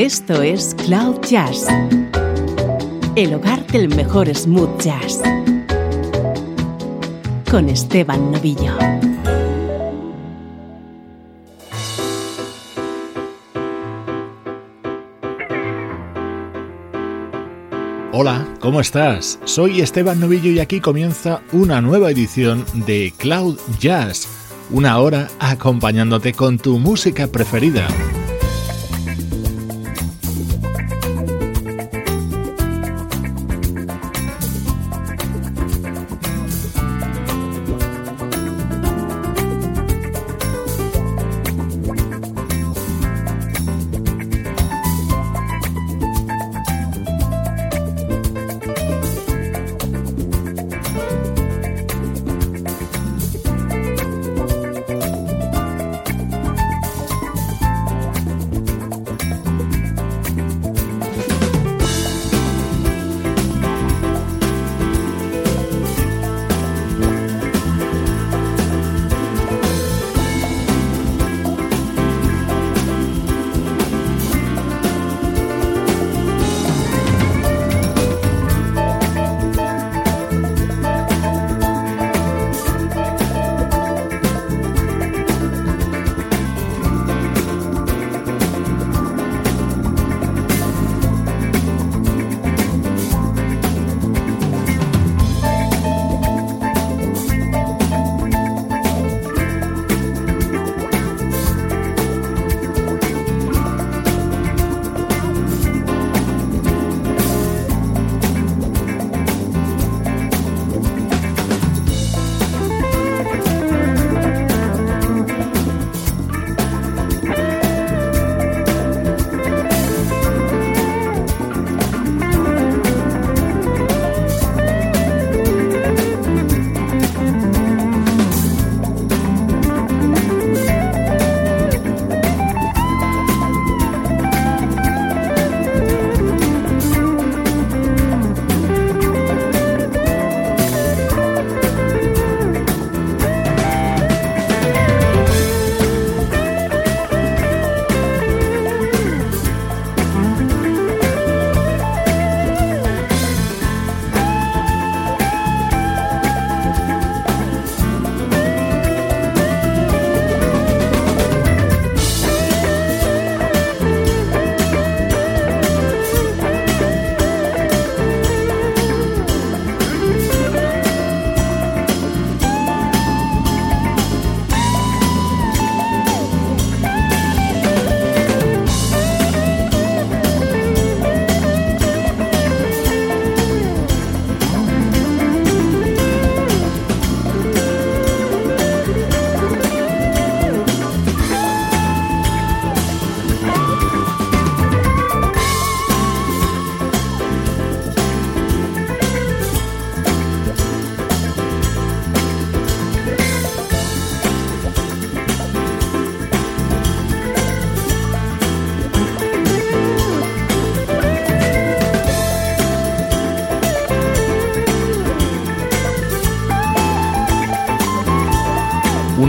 Esto es Cloud Jazz, el hogar del mejor smooth jazz, con Esteban Novillo. Hola, ¿cómo estás? Soy Esteban Novillo y aquí comienza una nueva edición de Cloud Jazz, una hora acompañándote con tu música preferida.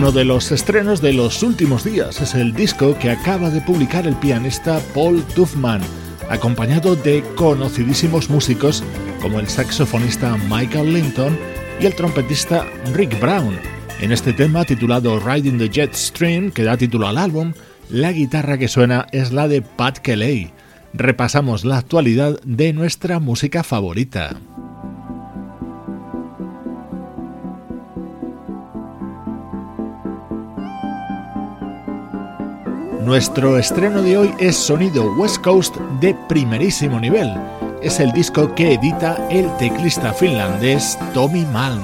Uno de los estrenos de los últimos días es el disco que acaba de publicar el pianista Paul Tuffman, acompañado de conocidísimos músicos como el saxofonista Michael Linton y el trompetista Rick Brown. En este tema titulado Riding the Jet Stream, que da título al álbum, la guitarra que suena es la de Pat Kelly. Repasamos la actualidad de nuestra música favorita. Nuestro estreno de hoy es sonido West Coast de primerísimo nivel. Es el disco que edita el teclista finlandés Tommy Malm.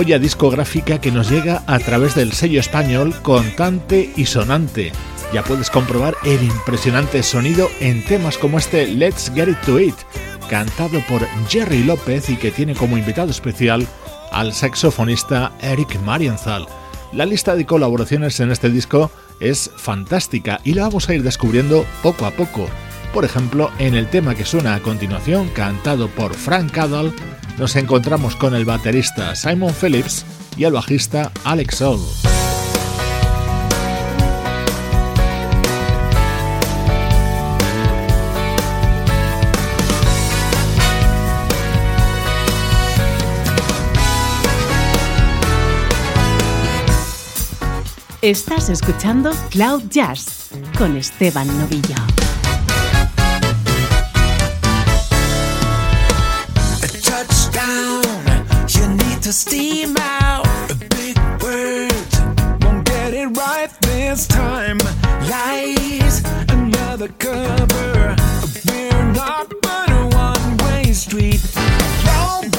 Joya discográfica que nos llega a través del sello español Contante y Sonante. Ya puedes comprobar el impresionante sonido en temas como este Let's Get It To It, cantado por Jerry López y que tiene como invitado especial al saxofonista Eric Marienthal. La lista de colaboraciones en este disco es fantástica y la vamos a ir descubriendo poco a poco. Por ejemplo, en el tema que suena a continuación, cantado por Frank Cadell, nos encontramos con el baterista Simon Phillips y el bajista Alex Soul. Estás escuchando Cloud Jazz con Esteban Novillo. To steam out. Big words won't get it right this time. Lies, another cover. We're not but a one way street. Roll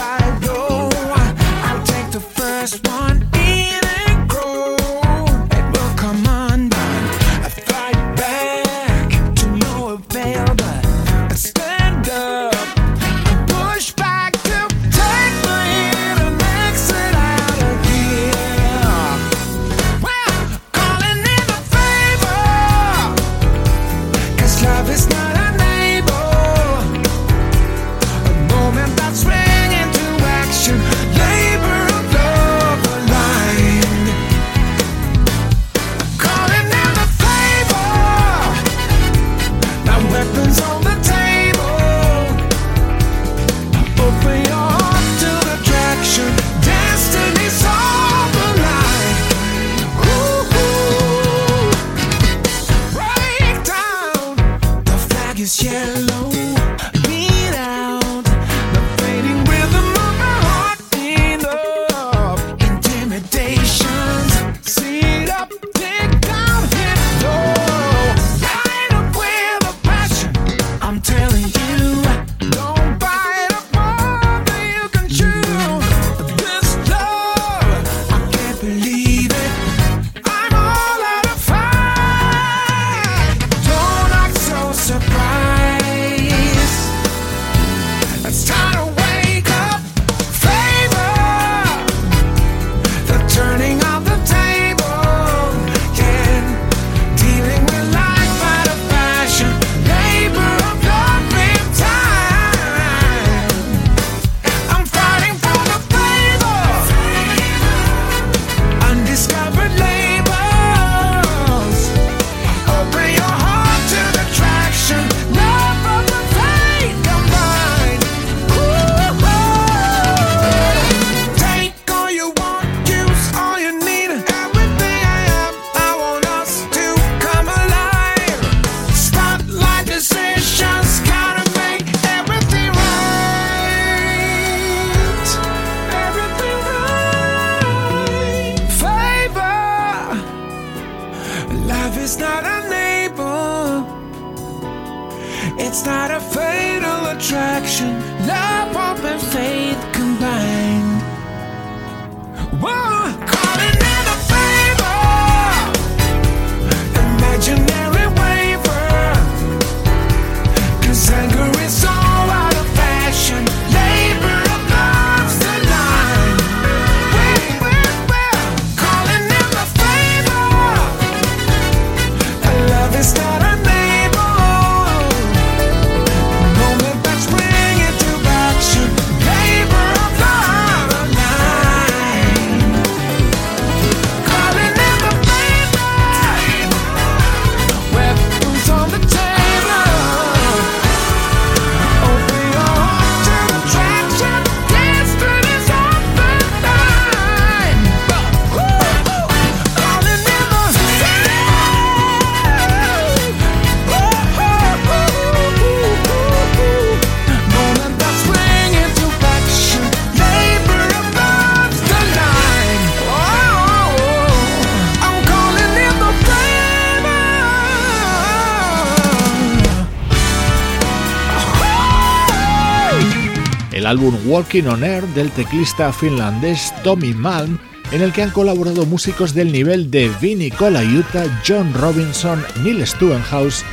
álbum Walking on Air del teclista finlandés Tommy Malm, en el que han colaborado músicos del nivel de Vinnie Colaiuta, John Robinson, Neil Stewart-House,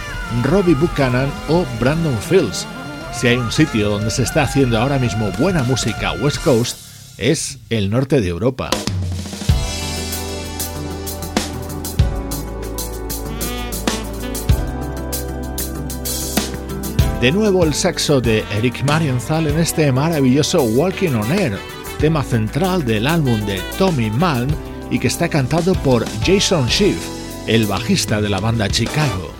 Robbie Buchanan o Brandon Fields. Si hay un sitio donde se está haciendo ahora mismo buena música West Coast, es el norte de Europa. De nuevo el saxo de Eric Marienthal en este maravilloso Walking on Air, tema central del álbum de Tommy Malm y que está cantado por Jason Schiff, el bajista de la banda Chicago.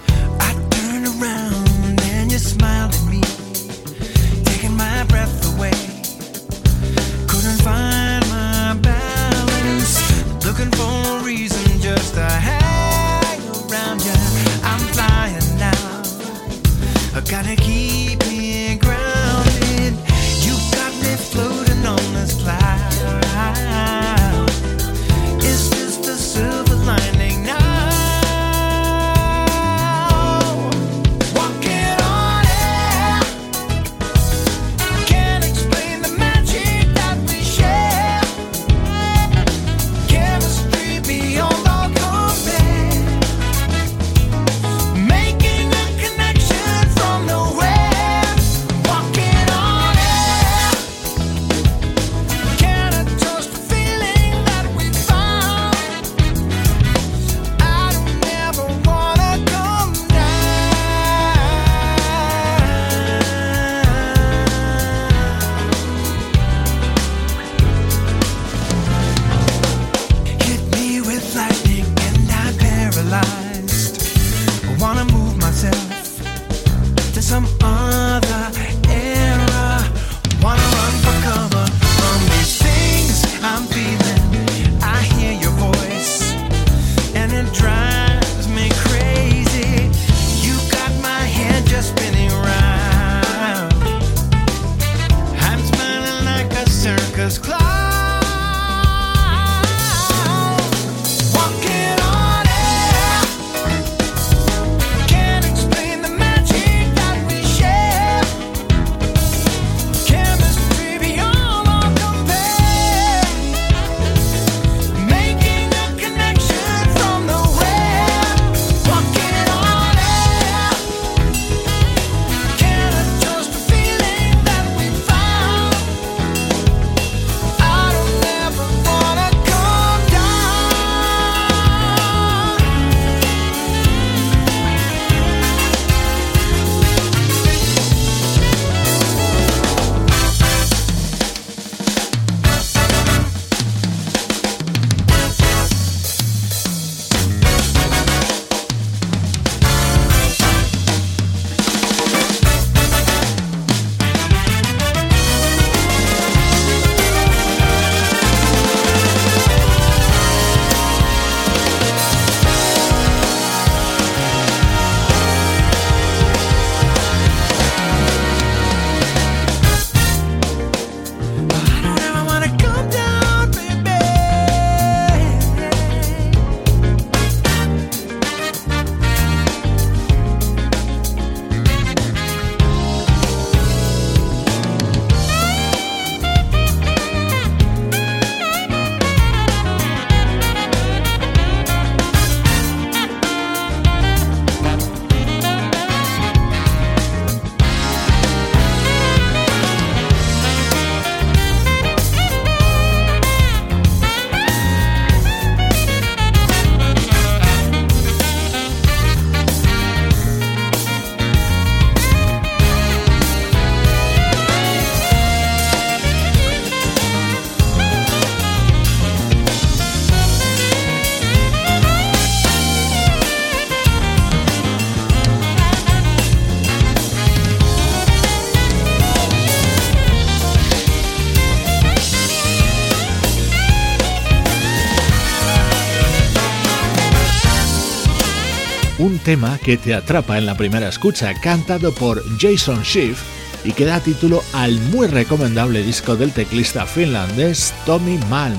Tema que te atrapa en la primera escucha, cantado por Jason Schiff y que da título al muy recomendable disco del teclista finlandés Tommy Malm,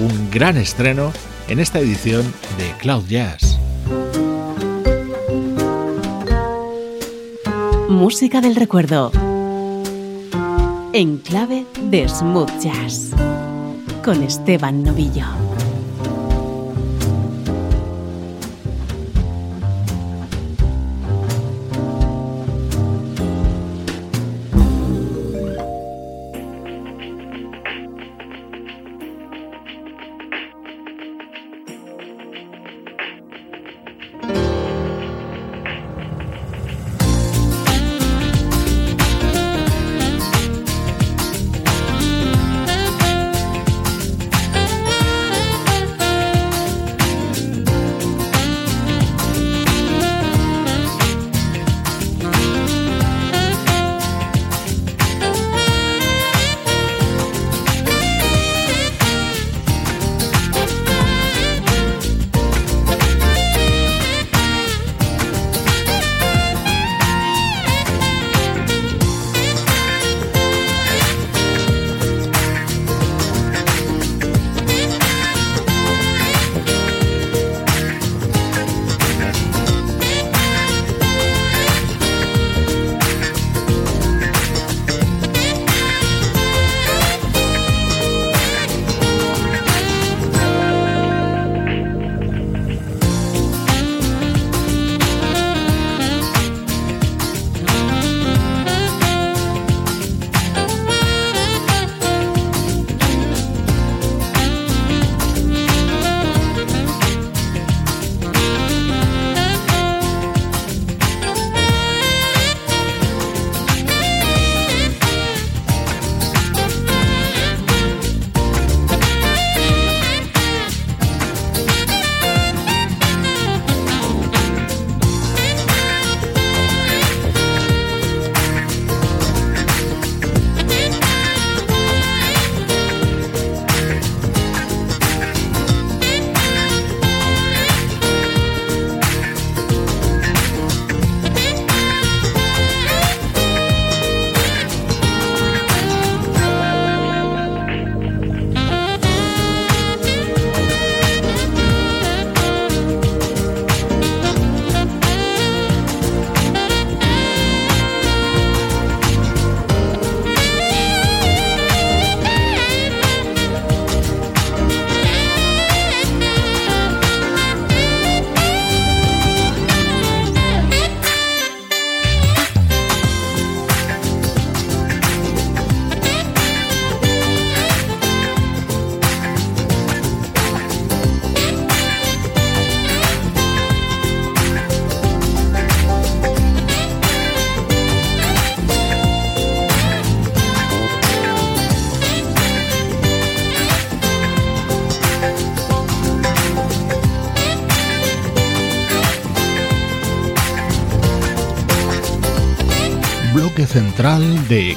un gran estreno en esta edición de Cloud Jazz. Música del recuerdo. En clave de smooth jazz. Con Esteban Novillo.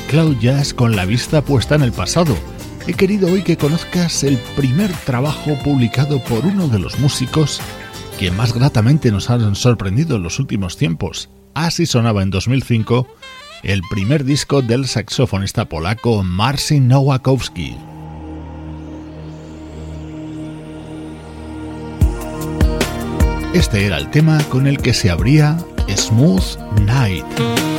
Cloud Jazz con la vista puesta en el pasado. He querido hoy que conozcas el primer trabajo publicado por uno de los músicos que más gratamente nos han sorprendido en los últimos tiempos. Así sonaba en 2005 el primer disco del saxofonista polaco Marcin Nowakowski. Este era el tema con el que se abría Smooth Night.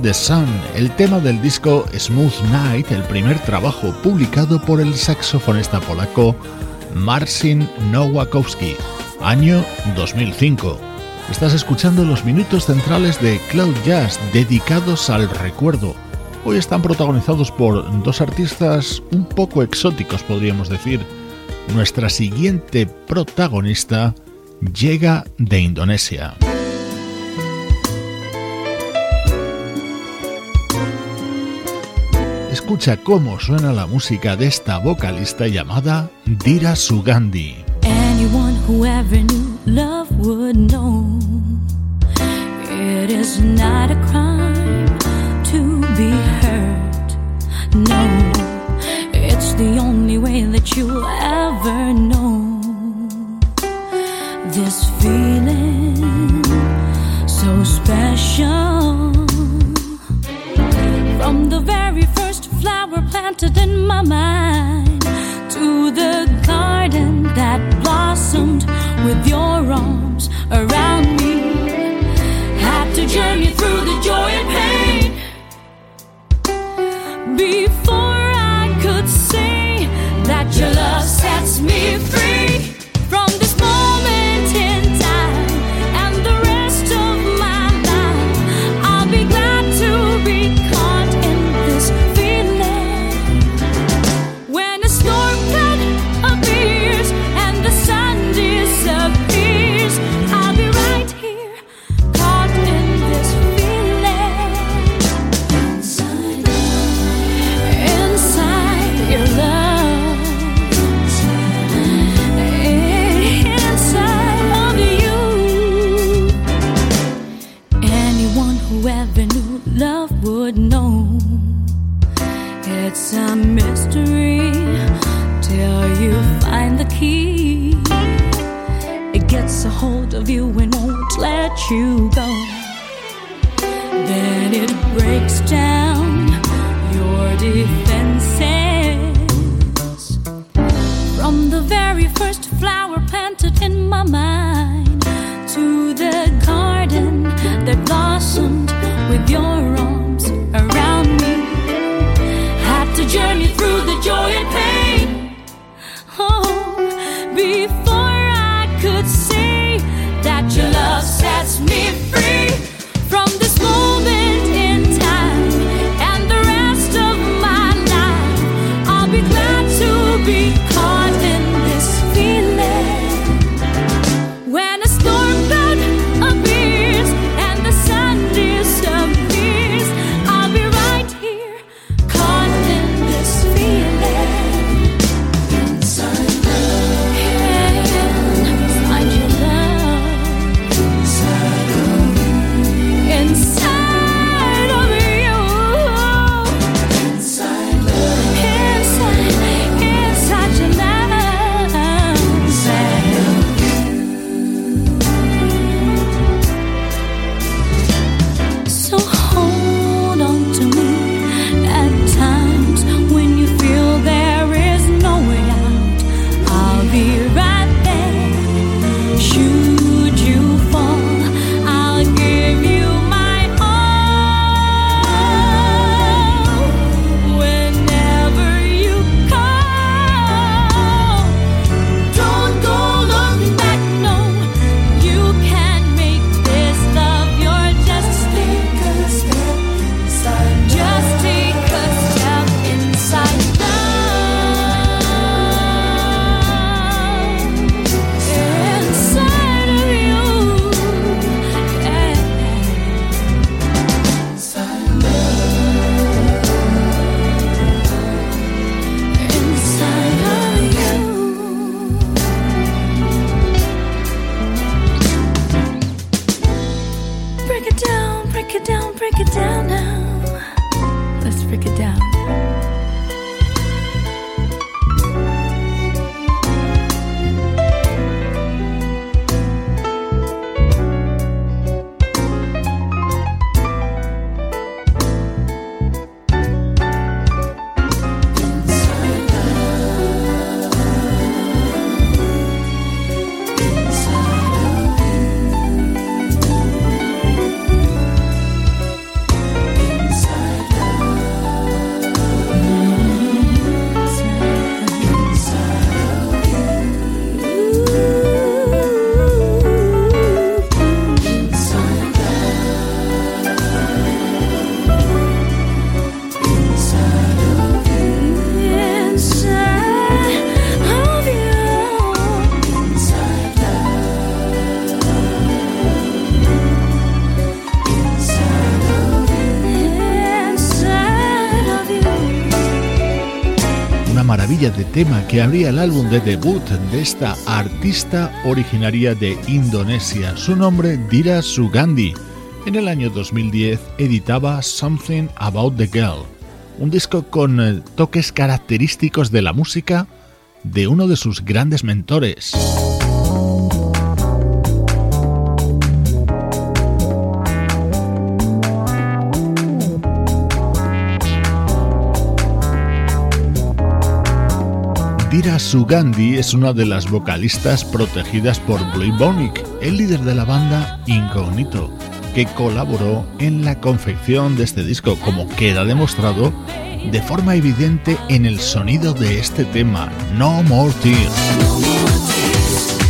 The Sun, el tema del disco Smooth Night, el primer trabajo publicado por el saxofonista polaco Marcin Nowakowski, año 2005. Estás escuchando los minutos centrales de Cloud Jazz dedicados al recuerdo. Hoy están protagonizados por dos artistas un poco exóticos, podríamos decir. Nuestra siguiente protagonista llega de Indonesia. Escucha cómo suena la música de esta vocalista llamada Dira Sugandi. Anyone who ever knew love would know it is not planted in my mind to the garden that blossomed with your arms around me. Had to journey through the joy and pain before I could say that your love sets me free. Tema que abría el álbum de debut de esta artista originaria de Indonesia. Su nombre, Dira Sugandi. En el año 2010 editaba Something About the Girl, un disco con eh, toques característicos de la música de uno de sus grandes mentores. Dira Sugandhi es una de las vocalistas protegidas por Blue Bonic, el líder de la banda Incognito, que colaboró en la confección de este disco, como queda demostrado de forma evidente en el sonido de este tema, No More Tears.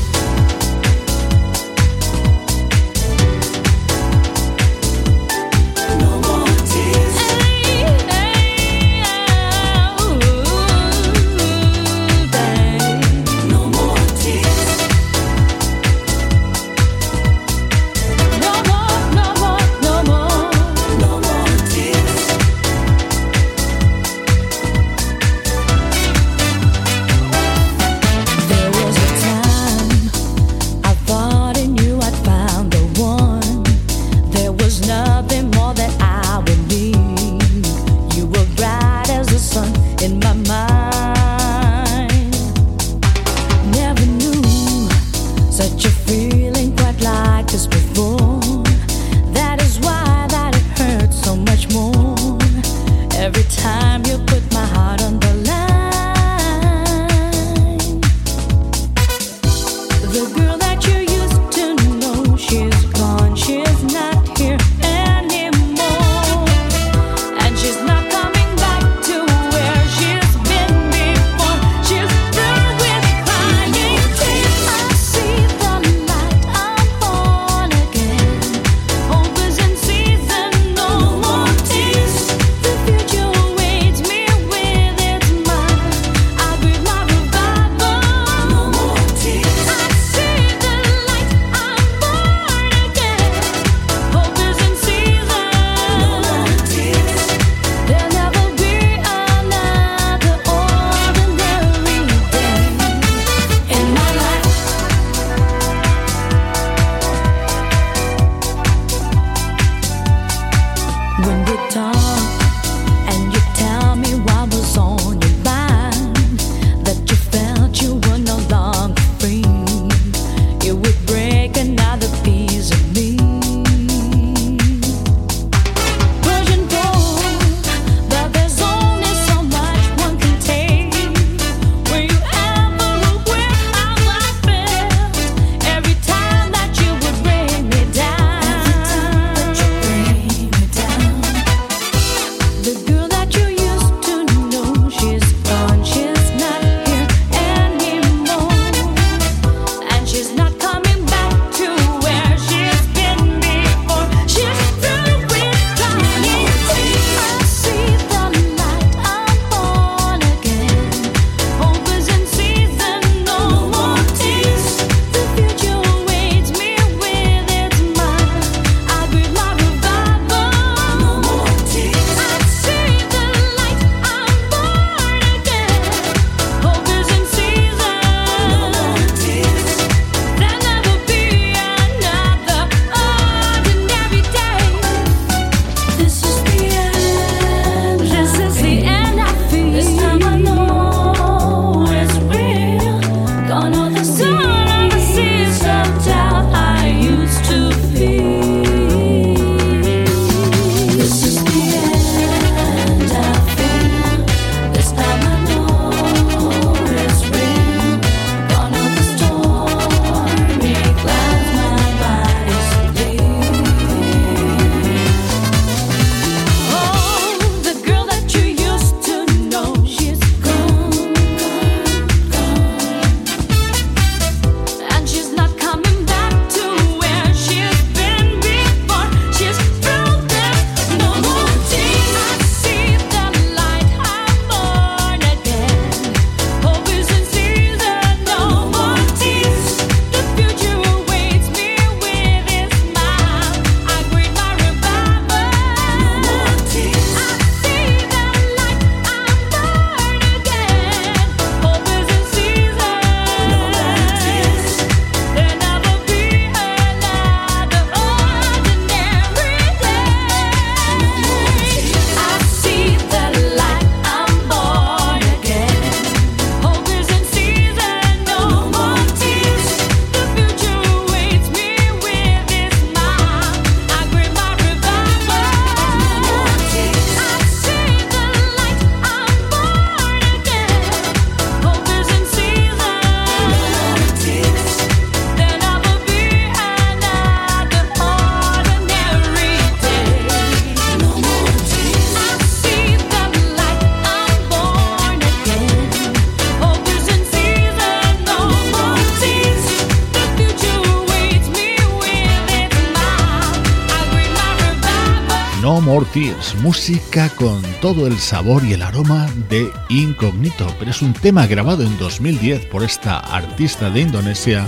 Música con todo el sabor y el aroma de Incognito, pero es un tema grabado en 2010 por esta artista de Indonesia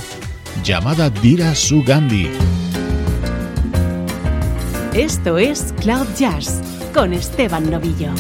llamada Dira Sugandi. Esto es Cloud Jazz con Esteban Novillo.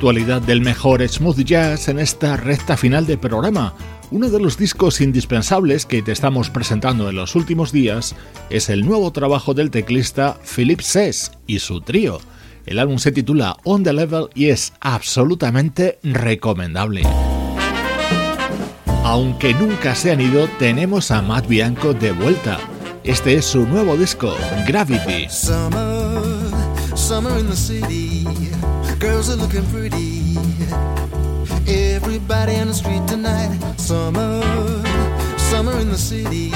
Actualidad del mejor smooth jazz en esta recta final de programa. Uno de los discos indispensables que te estamos presentando en los últimos días es el nuevo trabajo del teclista Philip Sess y su trío. El álbum se titula On the Level y es absolutamente recomendable. Aunque nunca se han ido, tenemos a Matt Bianco de vuelta. Este es su nuevo disco, Gravity. Summer in the city, girls are looking pretty. Everybody on the street tonight. Summer, summer in the city,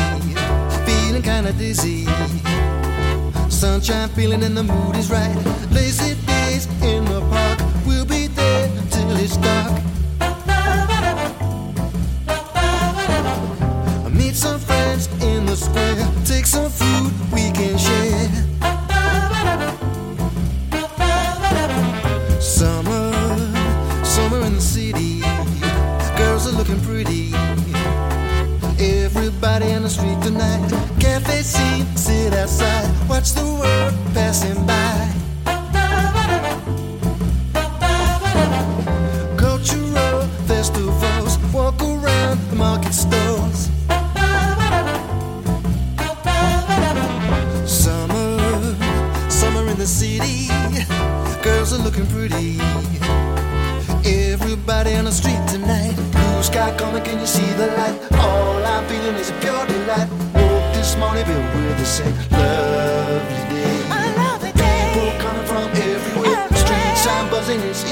feeling kinda dizzy. Sunshine feeling and the mood is right. Lazy days in the park, we'll be there till it's dark. Meet some friends in the square, take some food we can outside, watch the world passing by. Cultural festivals, walk around the market stores. Summer, summer in the city. Girls are looking pretty. Everybody on the street tonight blue sky coming, can you see the light? All I'm feeling is pure this morning filled with the same lovely day. I love day. People coming from everywhere. everywhere. Street sign buzzing, it's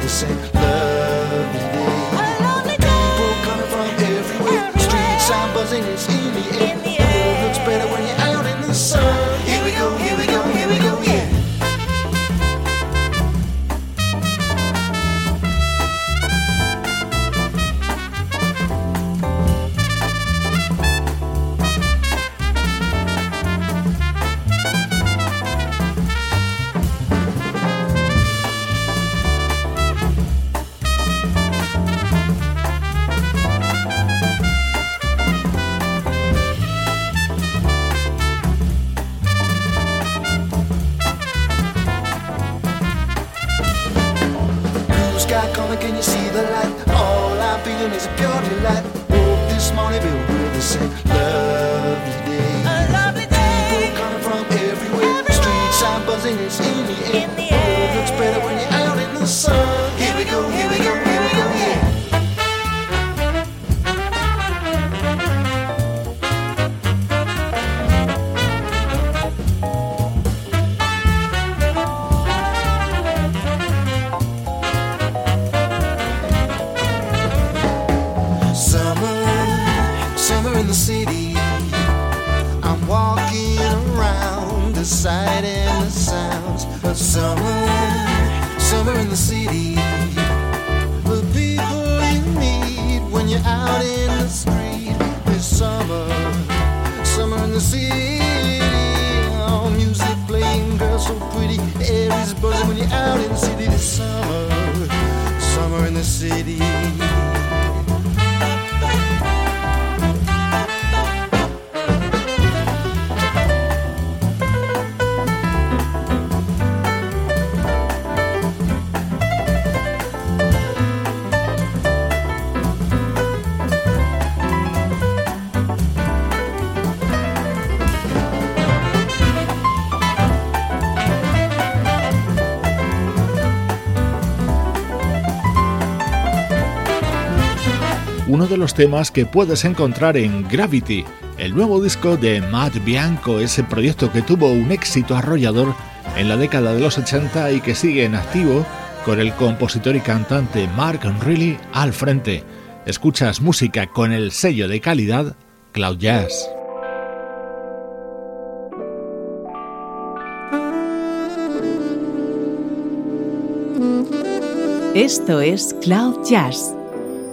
the city. The los temas que puedes encontrar en Gravity, el nuevo disco de Matt Bianco, ese proyecto que tuvo un éxito arrollador en la década de los 80 y que sigue en activo con el compositor y cantante Mark Reilly al frente. Escuchas música con el sello de calidad Cloud Jazz. Esto es Cloud Jazz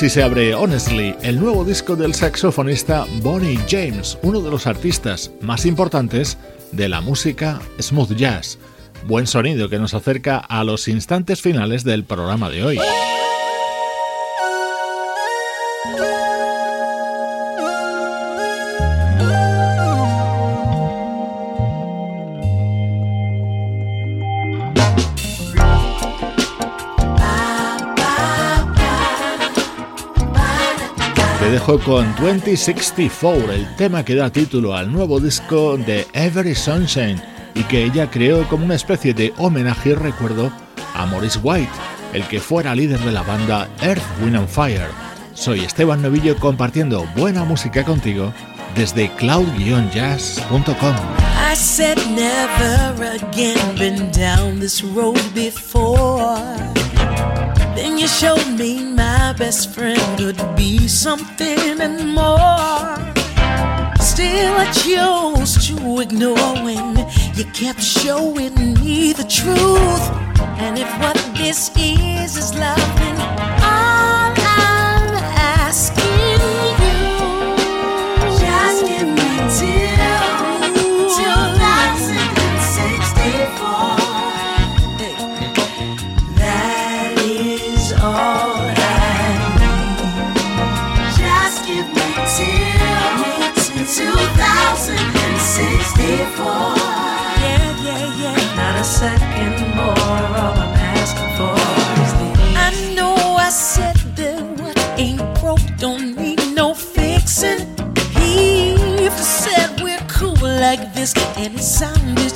Así se abre Honestly, el nuevo disco del saxofonista Bonnie James, uno de los artistas más importantes de la música smooth jazz. Buen sonido que nos acerca a los instantes finales del programa de hoy. Dejo con 2064, el tema que da título al nuevo disco de Every Sunshine y que ella creó como una especie de homenaje y recuerdo a Maurice White, el que fuera líder de la banda Earth, Wind and Fire. Soy Esteban Novillo compartiendo buena música contigo desde cloud-jazz.com. best friend could be something and more. Still, I chose to ignore when you kept showing me the truth. And if what this is is loving, like this, and it sounded